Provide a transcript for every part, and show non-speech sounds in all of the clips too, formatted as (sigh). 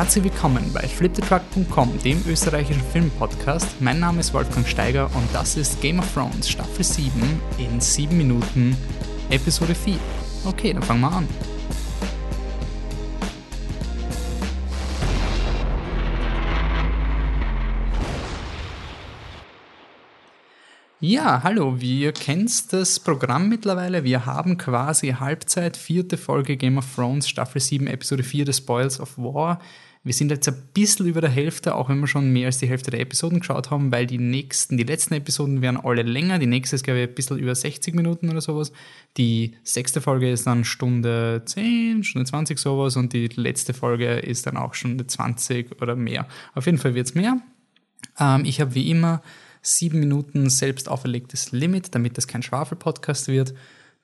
Herzlich willkommen bei fliptetruck.com, dem österreichischen Filmpodcast. Mein Name ist Wolfgang Steiger und das ist Game of Thrones Staffel 7 in 7 Minuten Episode 4. Okay, dann fangen wir an. Ja, hallo, wir kennt das Programm mittlerweile. Wir haben quasi Halbzeit, vierte Folge Game of Thrones, Staffel 7, Episode 4, The Spoils of War. Wir sind jetzt ein bisschen über der Hälfte, auch wenn wir schon mehr als die Hälfte der Episoden geschaut haben, weil die nächsten, die letzten Episoden werden alle länger. Die nächste ist, glaube ich, ein bisschen über 60 Minuten oder sowas. Die sechste Folge ist dann Stunde 10, Stunde 20 sowas und die letzte Folge ist dann auch Stunde 20 oder mehr. Auf jeden Fall wird es mehr. Ähm, ich habe wie immer sieben Minuten selbst auferlegtes Limit, damit das kein Schwafel-Podcast wird.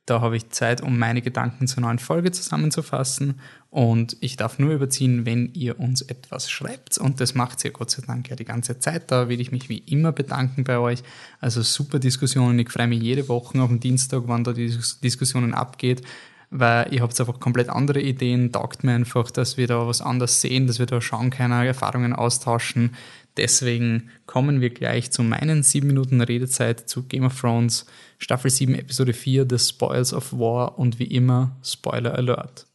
Da habe ich Zeit, um meine Gedanken zur neuen Folge zusammenzufassen. Und ich darf nur überziehen, wenn ihr uns etwas schreibt. Und das macht ihr Gott sei Dank ja die ganze Zeit. Da will ich mich wie immer bedanken bei euch. Also super Diskussionen. Ich freue mich jede Woche auf den Dienstag, wann da die Diskussionen abgeht. Weil ihr habt einfach komplett andere Ideen. Taugt mir einfach, dass wir da was anders sehen, dass wir da schauen können, Erfahrungen austauschen. Deswegen kommen wir gleich zu meinen sieben Minuten Redezeit zu Game of Thrones, Staffel 7, Episode 4, The Spoils of War und wie immer Spoiler Alert.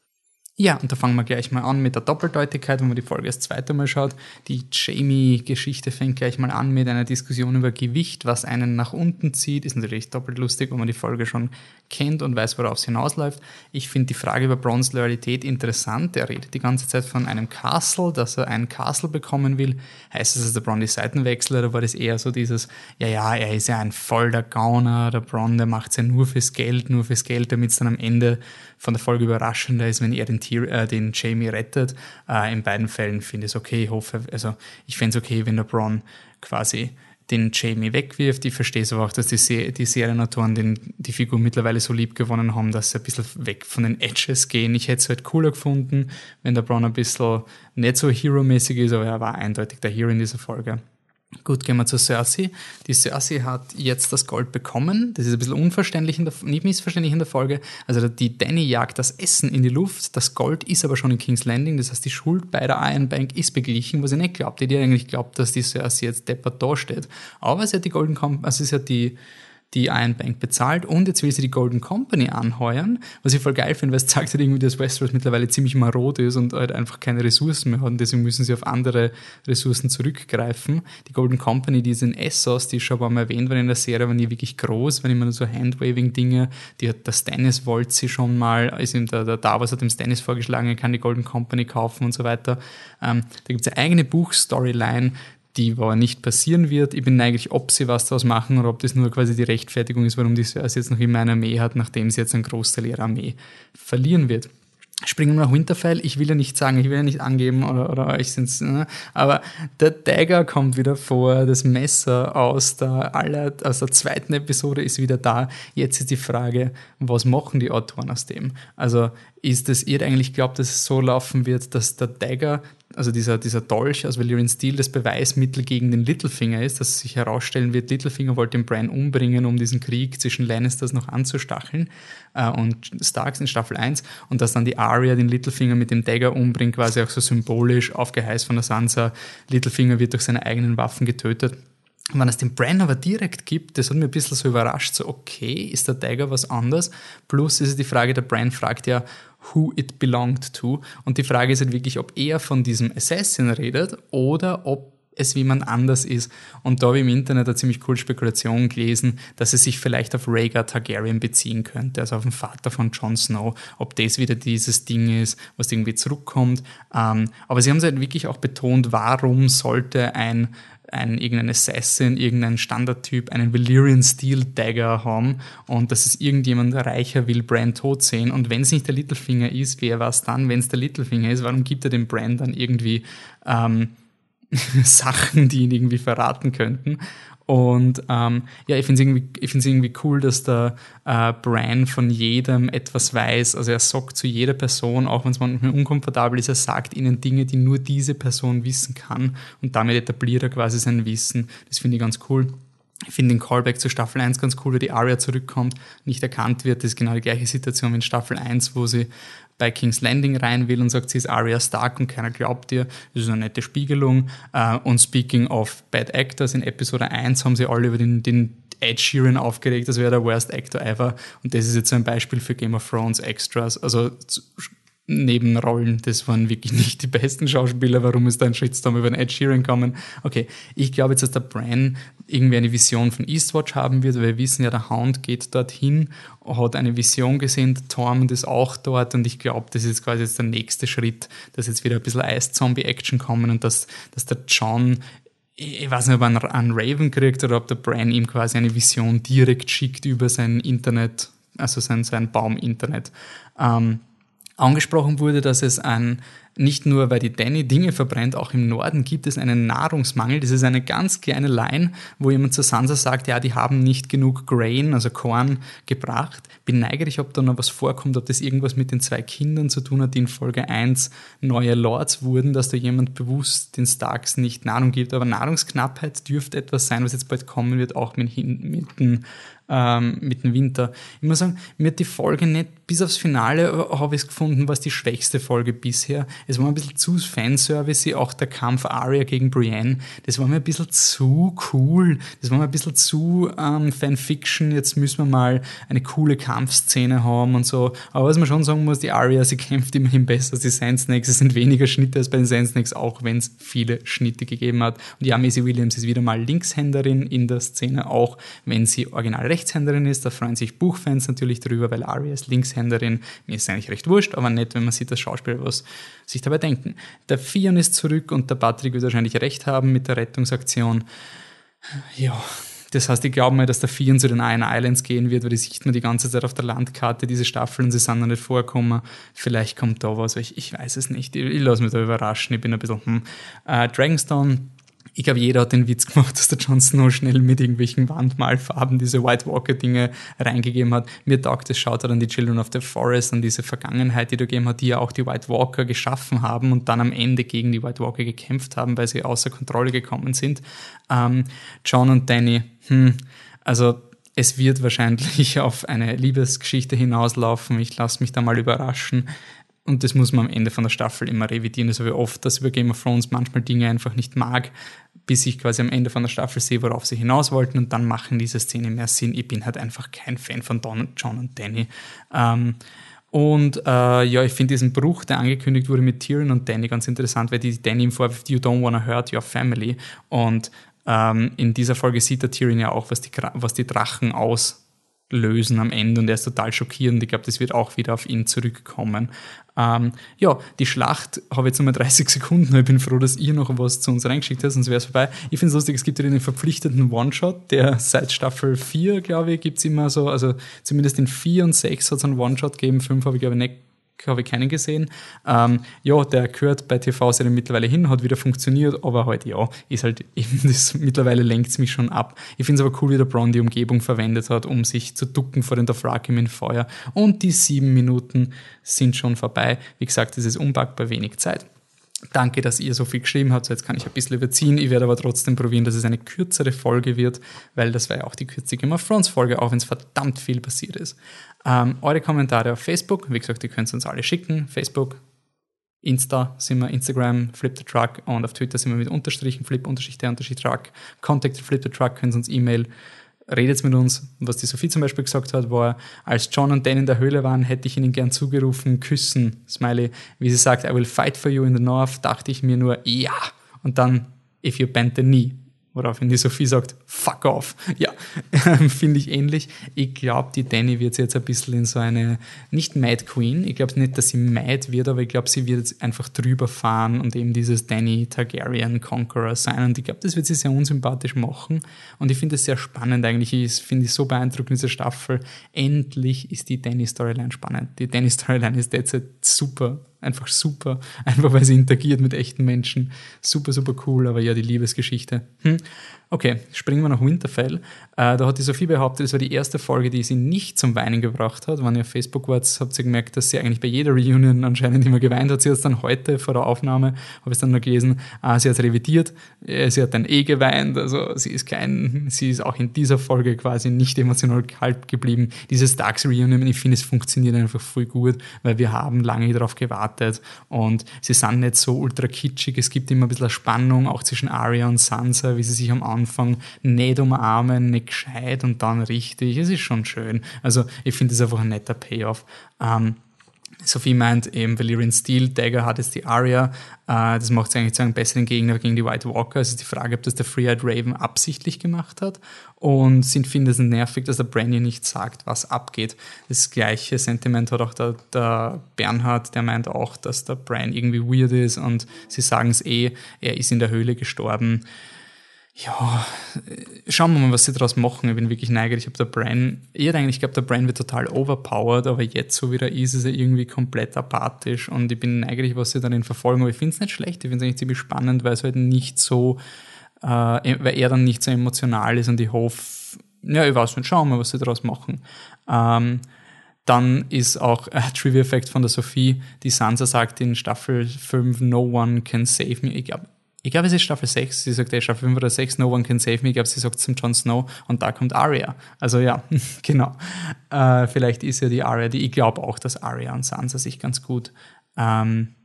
Ja, und da fangen wir gleich mal an mit der Doppeldeutigkeit, wenn man die Folge das zweite Mal schaut. Die Jamie-Geschichte fängt gleich mal an mit einer Diskussion über Gewicht, was einen nach unten zieht. Ist natürlich doppelt lustig, wenn man die Folge schon kennt und weiß, worauf es hinausläuft. Ich finde die Frage über Brons Loyalität interessant. Er redet die ganze Zeit von einem Castle, dass er ein Castle bekommen will. Heißt das, dass der Bron die Seiten wechselt oder war das eher so dieses, ja, ja, er ist ja ein voller Gauner, der Bron, der macht es ja nur fürs Geld, nur fürs Geld, damit es dann am Ende von der Folge überraschender ist, wenn er den, Tier, äh, den Jamie rettet. Äh, in beiden Fällen finde ich es okay. Ich hoffe, also ich fände es okay, wenn der Bron quasi den Jamie wegwirft. Ich verstehe es aber auch, dass die, Se die Serienautoren den, die Figur mittlerweile so lieb gewonnen haben, dass sie ein bisschen weg von den Edges gehen. Ich hätte es halt cooler gefunden, wenn der Bron ein bisschen nicht so hero-mäßig ist, aber er war eindeutig der Hero in dieser Folge. Gut, gehen wir zu Cersei. Die Cersei hat jetzt das Gold bekommen. Das ist ein bisschen unverständlich, in der, nicht missverständlich in der Folge. Also die Danny jagt das Essen in die Luft. Das Gold ist aber schon in King's Landing. Das heißt, die Schuld bei der Iron Bank ist beglichen, was ich nicht glaubt. Die eigentlich glaubt, dass die Cersei jetzt deppert dasteht. Aber sie hat die Golden also sie hat die die Iron Bank bezahlt und jetzt will sie die Golden Company anheuern, was ich voll geil finde, weil es zeigt halt irgendwie, dass Westeros mittlerweile ziemlich marod ist und halt einfach keine Ressourcen mehr hat und deswegen müssen sie auf andere Ressourcen zurückgreifen. Die Golden Company, die ist in Essos, die schon mal erwähnt worden in der Serie, aber nie wirklich groß, wenn immer nur so Handwaving-Dinge, die hat der Stannis wollte sie schon mal, ist ihm der, der Davos hat dem Stannis vorgeschlagen, er kann die Golden Company kaufen und so weiter. Ähm, da gibt es eine eigene Buchstoryline, die aber nicht passieren wird. Ich bin eigentlich, ob sie was daraus machen oder ob das nur quasi die Rechtfertigung ist, warum die Cersei jetzt noch immer eine Armee hat, nachdem sie jetzt einen Großteil ihrer Armee verlieren wird. Springen wir nach Winterfell. Ich will ja nicht sagen, ich will ja nicht angeben oder, oder euch sind's, ne? aber der Dagger kommt wieder vor, das Messer aus der, aller, aus der zweiten Episode ist wieder da. Jetzt ist die Frage, was machen die Autoren aus dem? Also ist es, ihr eigentlich glaubt, dass es so laufen wird, dass der Dagger also dieser, dieser Dolch aus Valyrian Steel das Beweismittel gegen den Littlefinger ist, dass sich herausstellen wird, Littlefinger wollte den Bran umbringen, um diesen Krieg zwischen Lannisters noch anzustacheln äh, und Starks in Staffel 1 und dass dann die Arya den Littlefinger mit dem Dagger umbringt, quasi auch so symbolisch aufgeheißt von der Sansa, Littlefinger wird durch seine eigenen Waffen getötet. Wenn es den Bran aber direkt gibt, das hat mir ein bisschen so überrascht, so okay, ist der Dagger was anderes? Plus ist es die Frage, der Bran fragt ja, who it belonged to. Und die Frage ist halt wirklich, ob er von diesem Assassin redet oder ob es wie man anders ist. Und da habe ich im Internet eine ziemlich coole Spekulation gelesen, dass es sich vielleicht auf Rhaegar Targaryen beziehen könnte, also auf den Vater von Jon Snow, ob das wieder dieses Ding ist, was irgendwie zurückkommt. Ähm, aber sie haben es halt wirklich auch betont, warum sollte ein ein, irgendein Assassin, irgendein Standardtyp einen Valyrian Steel Dagger haben und dass es irgendjemand reicher will Brand tot sehen. Und wenn es nicht der Littlefinger ist, wer war es dann, wenn es der Littlefinger ist? Warum gibt er dem Brand dann irgendwie ähm, (laughs) Sachen, die ihn irgendwie verraten könnten? Und ähm, ja, ich finde es irgendwie, find's irgendwie cool, dass der äh, Bran von jedem etwas weiß. Also er sagt zu jeder Person, auch wenn es manchmal unkomfortabel ist, er sagt ihnen Dinge, die nur diese Person wissen kann. Und damit etabliert er quasi sein Wissen. Das finde ich ganz cool. Ich finde den Callback zu Staffel 1 ganz cool, wo die Arya zurückkommt, nicht erkannt wird. Das ist genau die gleiche Situation wie in Staffel 1, wo sie bei King's Landing rein will und sagt, sie ist Arya Stark und keiner glaubt ihr. Das ist eine nette Spiegelung. Äh, und speaking of Bad Actors, in Episode 1 haben sie alle über den, den Ed Sheeran aufgeregt, das wäre der worst actor ever. Und das ist jetzt so ein Beispiel für Game of Thrones Extras. Also Nebenrollen, das waren wirklich (laughs) nicht die besten Schauspieler. Warum ist da ein Shitstorm über den Ed Sheeran kommen? Okay, ich glaube jetzt, dass der Bran irgendwie eine Vision von Eastwatch haben wird, weil wir wissen ja, der Hound geht dorthin, hat eine Vision gesehen, der Tormund ist auch dort und ich glaube, das ist quasi jetzt der nächste Schritt, dass jetzt wieder ein bisschen Ice-Zombie-Action kommen und dass, dass der John ich weiß nicht, ob er einen Raven kriegt oder ob der Bran ihm quasi eine Vision direkt schickt über sein Internet, also sein, sein Baum-Internet. Ähm, angesprochen wurde, dass es ein, nicht nur weil die Danny Dinge verbrennt, auch im Norden gibt es einen Nahrungsmangel. Das ist eine ganz kleine Line, wo jemand zu Sansa sagt, ja, die haben nicht genug Grain, also Korn, gebracht. Bin neugierig, ob da noch was vorkommt, ob das irgendwas mit den zwei Kindern zu tun hat, die in Folge 1 neue Lords wurden, dass da jemand bewusst den Starks nicht Nahrung gibt. Aber Nahrungsknappheit dürfte etwas sein, was jetzt bald kommen wird, auch mit, mit ähm, mit dem Winter. Ich muss sagen, mir hat die Folge nicht, bis aufs Finale habe ich es gefunden, was die schwächste Folge bisher. Es war ein bisschen zu Fanservice, auch der Kampf Arya gegen Brienne. Das war mir ein bisschen zu cool. Das war mir ein bisschen zu ähm, Fanfiction. Jetzt müssen wir mal eine coole Kampfszene haben und so. Aber was man schon sagen muss, die Arya, sie kämpft immerhin besser als die Sand Snakes. Es sind weniger Schnitte als bei den Sand Snakes, auch wenn es viele Schnitte gegeben hat. Und ja, Maisie Williams ist wieder mal Linkshänderin in der Szene, auch wenn sie original recht Rechtshänderin ist. Da freuen sich Buchfans natürlich drüber, weil Arya ist Linkshänderin. Mir ist eigentlich recht wurscht, aber nett, wenn man sieht, dass Schauspieler was sich dabei denken. Der Fion ist zurück und der Patrick wird wahrscheinlich recht haben mit der Rettungsaktion. Ja, das heißt, ich glaube mal, dass der Fion zu den Iron Islands gehen wird, weil die sieht man die ganze Zeit auf der Landkarte, diese Staffeln, sie sind noch nicht vorkommen. Vielleicht kommt da was, ich, ich weiß es nicht. Ich, ich lasse mich da überraschen, ich bin ein bisschen, hm. Äh, Dragonstone ich glaube, jeder hat den Witz gemacht, dass der Jon Snow schnell mit irgendwelchen Wandmalfarben diese White Walker-Dinge reingegeben hat. Mir taugt es, schaut er an die Children of the Forest, an diese Vergangenheit, die da gegeben hat, die ja auch die White Walker geschaffen haben und dann am Ende gegen die White Walker gekämpft haben, weil sie außer Kontrolle gekommen sind. Ähm, John und Danny, hm, also es wird wahrscheinlich (laughs) auf eine Liebesgeschichte hinauslaufen. Ich lasse mich da mal überraschen. Und das muss man am Ende von der Staffel immer revidieren. Das habe ich oft, dass ich über Game of Thrones manchmal Dinge einfach nicht mag, bis ich quasi am Ende von der Staffel sehe, worauf sie hinaus wollten und dann machen diese Szene mehr Sinn. Ich bin halt einfach kein Fan von Don, John und Danny. Ähm, und äh, ja, ich finde diesen Bruch, der angekündigt wurde mit Tyrion und Danny, ganz interessant, weil die Danny im Vorwurf, you don't wanna hurt your family. Und ähm, in dieser Folge sieht der Tyrion ja auch, was die, was die Drachen aus lösen am Ende und er ist total schockierend. Ich glaube, das wird auch wieder auf ihn zurückkommen. Ähm, ja, die Schlacht habe ich jetzt nochmal 30 (laughs) Sekunden. Ich bin froh, dass ihr noch was zu uns reingeschickt habt, sonst wäre es vorbei. Ich finde es lustig, es gibt ja den verpflichtenden One-Shot, der seit Staffel 4, glaube ich, gibt es immer so, also zumindest in 4 und 6 hat es einen One-Shot gegeben, 5 habe ich glaube ich nicht habe ich keinen gesehen. Ähm, ja, der gehört bei TV-Serien mittlerweile hin, hat wieder funktioniert, aber halt ja, ist halt (laughs) eben das, mittlerweile lenkt es mich schon ab. Ich finde es aber cool, wie der Braun die Umgebung verwendet hat, um sich zu ducken vor den Dothraki im Feuer. Und die sieben Minuten sind schon vorbei. Wie gesagt, es ist unpackbar wenig Zeit. Danke, dass ihr so viel geschrieben habt. So jetzt kann ich ein bisschen überziehen. Ich werde aber trotzdem probieren, dass es eine kürzere Folge wird, weil das war ja auch die kürzeste Game of Thrones Folge, auch wenn es verdammt viel passiert ist. Ähm, eure Kommentare auf Facebook, wie gesagt, ihr könnt uns alle schicken. Facebook, Insta sind wir, Instagram, Flip the Truck und auf Twitter sind wir mit Unterstrichen, Flip, Unterschicht, der Unterschicht, Truck. Contact Flip the Truck, können Sie uns E-Mail redet mit uns. Was die Sophie zum Beispiel gesagt hat, war, als John und Dan in der Höhle waren, hätte ich ihnen gern zugerufen, küssen, Smiley. Wie sie sagt, I will fight for you in the north, dachte ich mir nur, ja. Und dann, if you bend the knee. Woraufhin die Sophie sagt, fuck off. Ja, (laughs) finde ich ähnlich. Ich glaube, die Danny wird jetzt ein bisschen in so eine, nicht Mad Queen, ich glaube nicht, dass sie Mad wird, aber ich glaube, sie wird jetzt einfach drüber fahren und eben dieses Danny Targaryen Conqueror sein. Und ich glaube, das wird sie sehr unsympathisch machen. Und ich finde es sehr spannend eigentlich. Ich finde es so beeindruckend, diese Staffel. Endlich ist die Danny Storyline spannend. Die Danny Storyline ist derzeit super einfach super, (laughs) einfach weil sie interagiert mit echten Menschen. Super, super cool, aber ja, die Liebesgeschichte. Hm. Okay, springen immer noch Winterfell. Äh, da hat die Sophie behauptet, es war die erste Folge, die sie nicht zum Weinen gebracht hat. Wenn ihr auf Facebook wart, habt ihr gemerkt, dass sie eigentlich bei jeder Reunion anscheinend immer geweint hat. Sie hat es dann heute vor der Aufnahme, habe ich dann noch gelesen, äh, sie hat es revidiert. Äh, sie hat dann eh geweint. Also sie ist kein, sie ist auch in dieser Folge quasi nicht emotional kalt geblieben. Dieses Darks Reunion, ich finde, es funktioniert einfach voll gut, weil wir haben lange darauf gewartet und sie sind nicht so ultra kitschig. Es gibt immer ein bisschen Spannung, auch zwischen Arya und Sansa, wie sie sich am Anfang nicht umarmen, nicht gescheit und dann richtig. Es ist schon schön. Also ich finde es einfach ein netter Payoff. Ähm, Sophie meint eben, Valyrian Steel Dagger hat jetzt die Arya. Äh, das macht sie eigentlich zu einem besseren Gegner gegen die White Walker. Es ist die Frage, ob das der Free-Eyed Raven absichtlich gemacht hat. Und sind findet es nervig, dass der Brandy nicht sagt, was abgeht. Das gleiche Sentiment hat auch der, der Bernhard, der meint auch, dass der Bran irgendwie weird ist und sie sagen es eh, er ist in der Höhle gestorben ja, schauen wir mal, was sie daraus machen. Ich bin wirklich neugierig, ob der Bran, ich hätte eigentlich geglaubt, der Bran wird total overpowered, aber jetzt, so wie er ist, ist er irgendwie komplett apathisch und ich bin neugierig, was sie dann in verfolgen. Aber ich finde es nicht schlecht, ich finde es eigentlich ziemlich spannend, weil es halt nicht so, äh, weil er dann nicht so emotional ist und ich hoffe, ja, ich weiß nicht, schauen wir, was sie daraus machen. Ähm, dann ist auch äh, Trivia-Effekt von der Sophie, die Sansa sagt in Staffel 5, No one can save me. Ich glaube, ich glaube, es ist Staffel 6, sie sagt, ey, Staffel 5 oder 6, No One Can Save Me, ich glaube, sie sagt zum Jon Snow und da kommt Arya. Also ja, (laughs) genau. Äh, vielleicht ist ja die Arya, die, ich glaube auch, dass Arya und Sansa sich ganz gut ähm,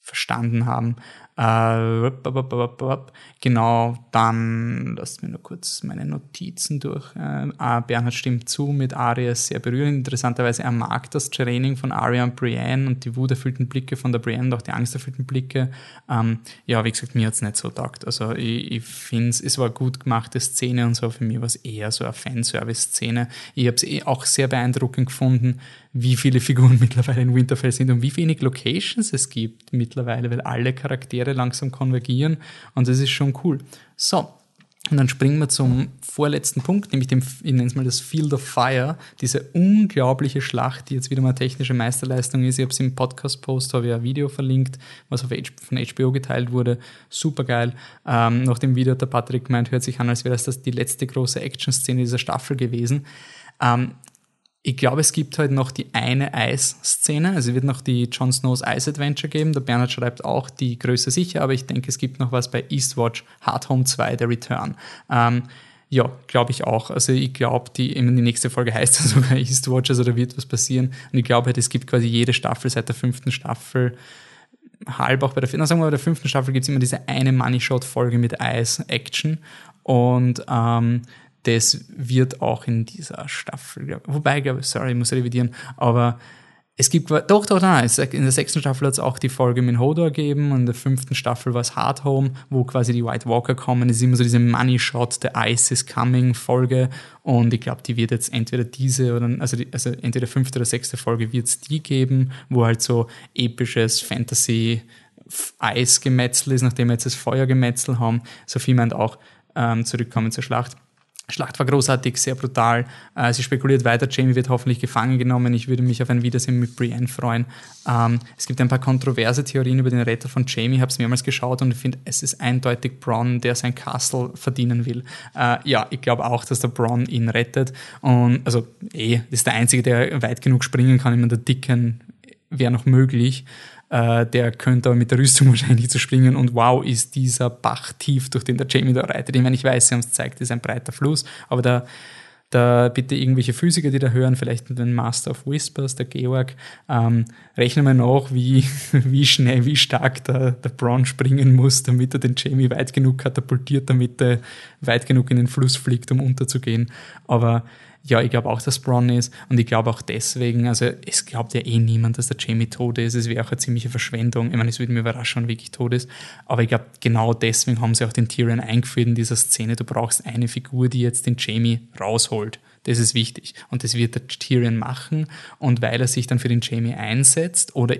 verstanden haben. Äh, genau, dann lasst mir nur kurz meine Notizen durch. Äh, ah, Bernhard stimmt zu, mit ist sehr berührend. Interessanterweise, er mag das Training von Arya und Brienne und die wuterfüllten Blicke von der Brienne und auch die angsterfüllten Blicke. Ähm, ja, wie gesagt, mir hat es nicht so taugt. Also ich, ich finde es, es war gut gemachte Szene und so. Für mich war es eher so eine Fanservice-Szene. Ich habe es eh auch sehr beeindruckend gefunden, wie viele Figuren (laughs) mittlerweile in Winterfell sind und wie wenig Locations es gibt mittlerweile, weil alle Charaktere langsam konvergieren und das ist schon cool. So, und dann springen wir zum vorletzten Punkt, nämlich dem, ich nenne es mal das Field of Fire, diese unglaubliche Schlacht, die jetzt wieder mal technische Meisterleistung ist. Ich habe es im Podcast-Post, habe ich ein Video verlinkt, was auf von HBO geteilt wurde. Super geil. Ähm, nach dem Video hat der Patrick gemeint, hört sich an, als wäre das die letzte große Action-Szene dieser Staffel gewesen. Ähm, ich glaube, es gibt halt noch die eine Eis-Szene. Also wird noch die Jon Snow's Ice Adventure geben. Der Bernhard schreibt auch die Größe sicher, aber ich denke, es gibt noch was bei Eastwatch Hard Home 2, der Return. Ähm, ja, glaube ich auch. Also ich glaube, die, die nächste Folge heißt ja (laughs) sogar Eastwatch, also da wird was passieren. Und ich glaube halt, es gibt quasi jede Staffel seit der fünften Staffel halb auch bei der, na, sagen wir bei der fünften Staffel gibt es immer diese eine Money Shot Folge mit Ice Action und ähm, das wird auch in dieser Staffel, wobei, sorry, ich muss revidieren, aber es gibt, doch, doch, nein, in der sechsten Staffel hat es auch die Folge mit Hodor gegeben und in der fünften Staffel war es Hard Home, wo quasi die White Walker kommen. Es ist immer so diese Money Shot, The Ice is Coming Folge und ich glaube, die wird jetzt entweder diese oder, also, die, also entweder fünfte oder sechste Folge wird es die geben, wo halt so episches Fantasy Eisgemetzel ist, nachdem wir jetzt das Feuergemetzel haben. Sophie meint auch, ähm, zurückkommen zur Schlacht Schlacht war großartig, sehr brutal. Äh, sie spekuliert weiter, Jamie wird hoffentlich gefangen genommen. Ich würde mich auf ein Wiedersehen mit Brienne freuen. Ähm, es gibt ein paar kontroverse Theorien über den Retter von Jamie. Ich habe es mehrmals geschaut und ich finde, es ist eindeutig Bronn, der sein Castle verdienen will. Äh, ja, ich glaube auch, dass der Bronn ihn rettet. Und also eh, das ist der Einzige, der weit genug springen kann. Ich meine, der Dicken wäre noch möglich äh, der könnte aber mit der Rüstung (laughs) wahrscheinlich zu springen und wow, ist dieser Bach tief, durch den der Jamie da reitet. Ich meine, ich weiß, sie haben es gezeigt, ist ein breiter Fluss, aber da, da bitte irgendwelche Physiker, die da hören, vielleicht den Master of Whispers, der Georg, ähm, rechnen wir nach, wie, (laughs) wie schnell, wie stark der, der Braun springen muss, damit er den Jamie weit genug katapultiert, damit er weit genug in den Fluss fliegt, um unterzugehen. Aber ja, ich glaube auch, dass Bronn ist und ich glaube auch deswegen, also es glaubt ja eh niemand, dass der Jamie tot ist. Es wäre auch eine ziemliche Verschwendung. Ich meine, es würde mich überraschen, wenn wirklich tot ist. Aber ich glaube, genau deswegen haben sie auch den Tyrion eingeführt in dieser Szene. Du brauchst eine Figur, die jetzt den Jamie rausholt. Das ist wichtig. Und das wird der Tyrion machen. Und weil er sich dann für den Jamie einsetzt oder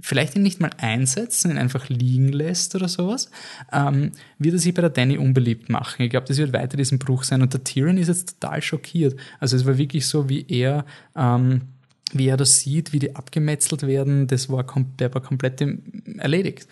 vielleicht ihn nicht mal einsetzen, ihn einfach liegen lässt oder sowas, ähm, wird er sich bei der Danny unbeliebt machen. Ich glaube, das wird weiter diesen Bruch sein. Und der Tyrion ist jetzt total schockiert. Also es war wirklich so, wie er, ähm, wie er das sieht, wie die abgemetzelt werden, das war, der war komplett erledigt.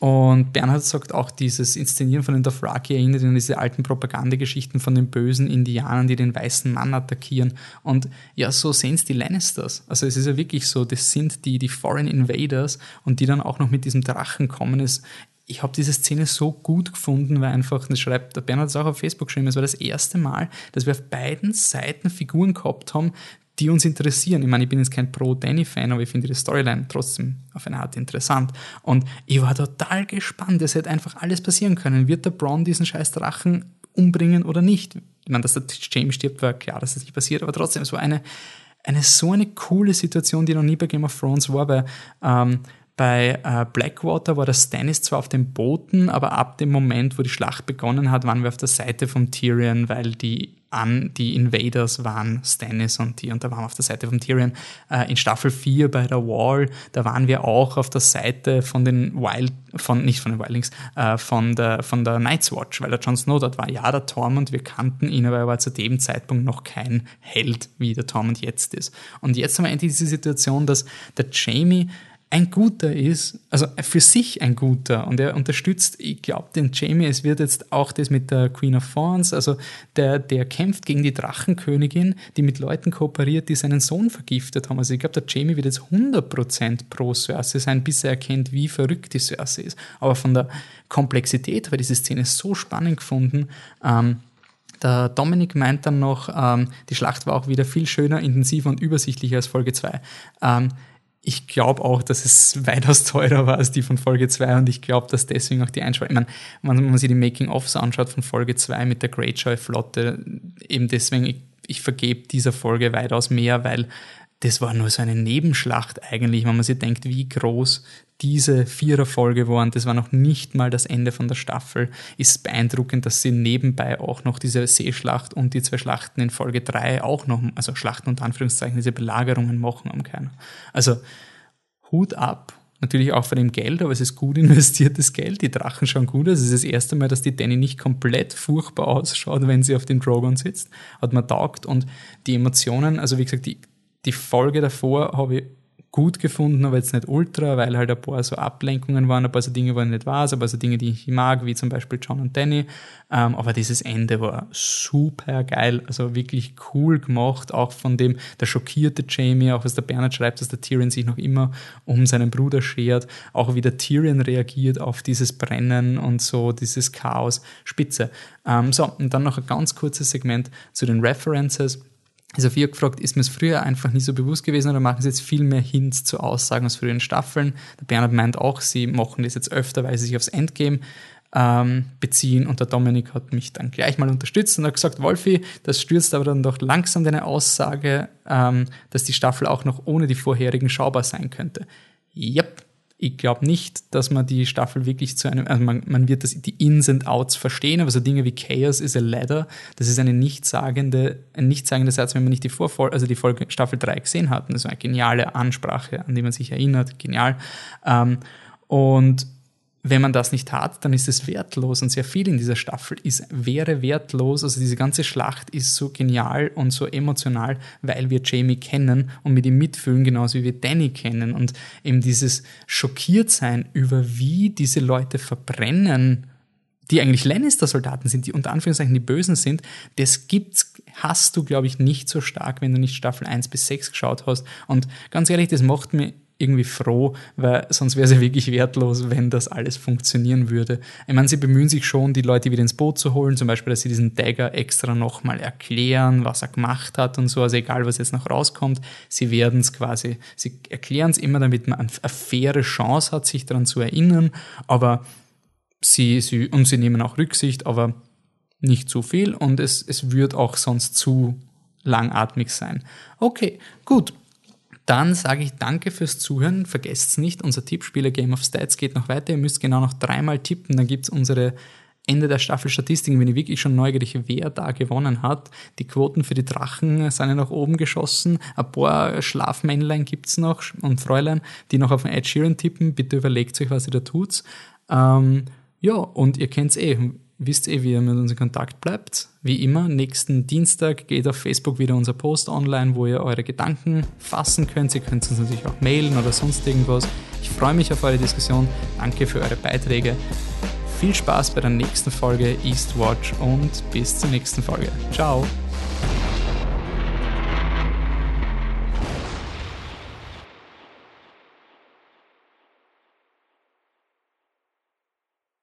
Und Bernhard sagt auch, dieses Inszenieren von den Dothraki erinnert ihn an diese alten Propagandageschichten von den bösen Indianern, die den weißen Mann attackieren. Und ja, so sehen es die Lannisters. Also es ist ja wirklich so, das sind die, die Foreign Invaders und die dann auch noch mit diesem Drachen kommen. Es, ich habe diese Szene so gut gefunden, weil einfach, das schreibt der Bernhard auch auf Facebook geschrieben, es war das erste Mal, dass wir auf beiden Seiten Figuren gehabt haben, die uns interessieren. Ich meine, ich bin jetzt kein Pro-Danny-Fan, aber ich finde die Storyline trotzdem auf eine Art interessant. Und ich war total gespannt. Es hätte einfach alles passieren können. Wird der Braun diesen scheiß Drachen umbringen oder nicht? Ich meine, dass der James stirbt, war klar, dass das nicht passiert, aber trotzdem, es war eine, eine so eine coole Situation, die noch nie bei Game of Thrones war, weil ähm, bei äh, Blackwater war der Stannis zwar auf den Booten, aber ab dem Moment, wo die Schlacht begonnen hat, waren wir auf der Seite von Tyrion, weil die an die Invaders waren Stannis und die und da waren wir auf der Seite von Tyrion. Äh, in Staffel 4 bei der Wall, da waren wir auch auf der Seite von den Wild, von, nicht von den Wildlings, äh, von der, von der Night's Watch, weil der Jon Snow dort war. Ja, der Tormund, wir kannten ihn, aber er war zu dem Zeitpunkt noch kein Held, wie der Tormund jetzt ist. Und jetzt haben wir endlich diese Situation, dass der Jamie ein guter ist, also für sich ein guter und er unterstützt, ich glaube, den Jamie, es wird jetzt auch das mit der Queen of Thorns, also der, der kämpft gegen die Drachenkönigin, die mit Leuten kooperiert, die seinen Sohn vergiftet haben. Also ich glaube, der Jamie wird jetzt 100% pro Cersei sein, bis er erkennt, wie verrückt die Cersei ist. Aber von der Komplexität habe ich diese Szene so spannend gefunden, ähm, der Dominik meint dann noch, ähm, die Schlacht war auch wieder viel schöner, intensiver und übersichtlicher als Folge 2. Ähm, ich glaube auch, dass es (laughs) weitaus teurer war als die von Folge 2 und ich glaube, dass deswegen auch die Einsparung, ich meine, wenn man sich die Making-ofs anschaut von Folge 2 mit der Greyjoy-Flotte, eben deswegen, ich, ich vergebe dieser Folge weitaus mehr, weil das war nur so eine Nebenschlacht eigentlich, wenn man sich denkt, wie groß diese Viererfolge waren, das war noch nicht mal das Ende von der Staffel, ist beeindruckend, dass sie nebenbei auch noch diese Seeschlacht und die zwei Schlachten in Folge 3 auch noch, also Schlachten und Anführungszeichen, diese Belagerungen machen am keiner. Also Hut ab. Natürlich auch von dem Geld, aber es ist gut (laughs) investiertes Geld. Die Drachen schauen gut aus. Es ist das erste Mal, dass die Danny nicht komplett furchtbar ausschaut, wenn sie auf dem Drogon sitzt. Hat man taugt. Und die Emotionen, also wie gesagt, die, die Folge davor habe ich gut gefunden, aber jetzt nicht ultra, weil halt ein paar so Ablenkungen waren, ein paar so Dinge, wo ich nicht weiß, aber so Dinge, die ich mag, wie zum Beispiel John und Danny. Ähm, aber dieses Ende war super geil, also wirklich cool gemacht, auch von dem, der schockierte Jamie, auch was der Bernhard schreibt, dass der Tyrion sich noch immer um seinen Bruder schert, auch wie der Tyrion reagiert auf dieses Brennen und so, dieses Chaos. Spitze. Ähm, so, und dann noch ein ganz kurzes Segment zu den References Sophia gefragt, ist mir es früher einfach nie so bewusst gewesen oder machen sie jetzt viel mehr Hints zu Aussagen aus früheren Staffeln? Der Bernhard meint auch, sie machen das jetzt öfter, weil sie sich aufs Endgame ähm, beziehen und der Dominik hat mich dann gleich mal unterstützt und hat gesagt, Wolfi, das stürzt aber dann doch langsam deine Aussage, ähm, dass die Staffel auch noch ohne die vorherigen schaubar sein könnte. Yep, ich glaube nicht, dass man die Staffel wirklich zu einem, also man, man wird das, die Ins and Outs verstehen, aber so Dinge wie Chaos is a Ladder, das ist eine nichtssagende, ein nichtssagender Satz, wenn man nicht die Vorfolge, also die Folge Staffel 3 gesehen hat. Das war eine geniale Ansprache, an die man sich erinnert, genial. Ähm, und wenn man das nicht hat, dann ist es wertlos und sehr viel in dieser Staffel ist, wäre wertlos. Also diese ganze Schlacht ist so genial und so emotional, weil wir Jamie kennen und mit ihm mitfühlen, genauso wie wir Danny kennen und eben dieses Schockiertsein über wie diese Leute verbrennen, die eigentlich Lannister-Soldaten sind, die unter Anführungszeichen die Bösen sind, das gibt's, hast du, glaube ich, nicht so stark, wenn du nicht Staffel 1 bis 6 geschaut hast. Und ganz ehrlich, das macht mir irgendwie froh, weil sonst wäre es ja wirklich wertlos, wenn das alles funktionieren würde. Ich meine, sie bemühen sich schon, die Leute wieder ins Boot zu holen, zum Beispiel, dass sie diesen Dagger extra nochmal erklären, was er gemacht hat und so, also egal, was jetzt noch rauskommt, sie werden es quasi, sie erklären es immer, damit man eine faire Chance hat, sich daran zu erinnern, aber sie, sie, und sie nehmen auch Rücksicht, aber nicht zu viel und es, es wird auch sonst zu langatmig sein. Okay, gut. Dann sage ich danke fürs Zuhören. Vergesst nicht, unser Tippspieler Game of Stats geht noch weiter. Ihr müsst genau noch dreimal tippen. Dann gibt es unsere Ende der Staffel Statistiken, wenn ich wirklich schon neugierig, wer da gewonnen hat. Die Quoten für die Drachen sind ja nach oben geschossen. Ein paar Schlafmännlein gibt es noch und Fräulein, die noch auf den Ed Sheeran tippen. Bitte überlegt euch, was ihr da tut. Ähm, ja, und ihr kennt es eh wisst ihr, wie ihr mit uns in Kontakt bleibt. Wie immer, nächsten Dienstag geht auf Facebook wieder unser Post online, wo ihr eure Gedanken fassen könnt. Ihr könnt uns natürlich auch mailen oder sonst irgendwas. Ich freue mich auf eure Diskussion. Danke für eure Beiträge. Viel Spaß bei der nächsten Folge Eastwatch und bis zur nächsten Folge. Ciao!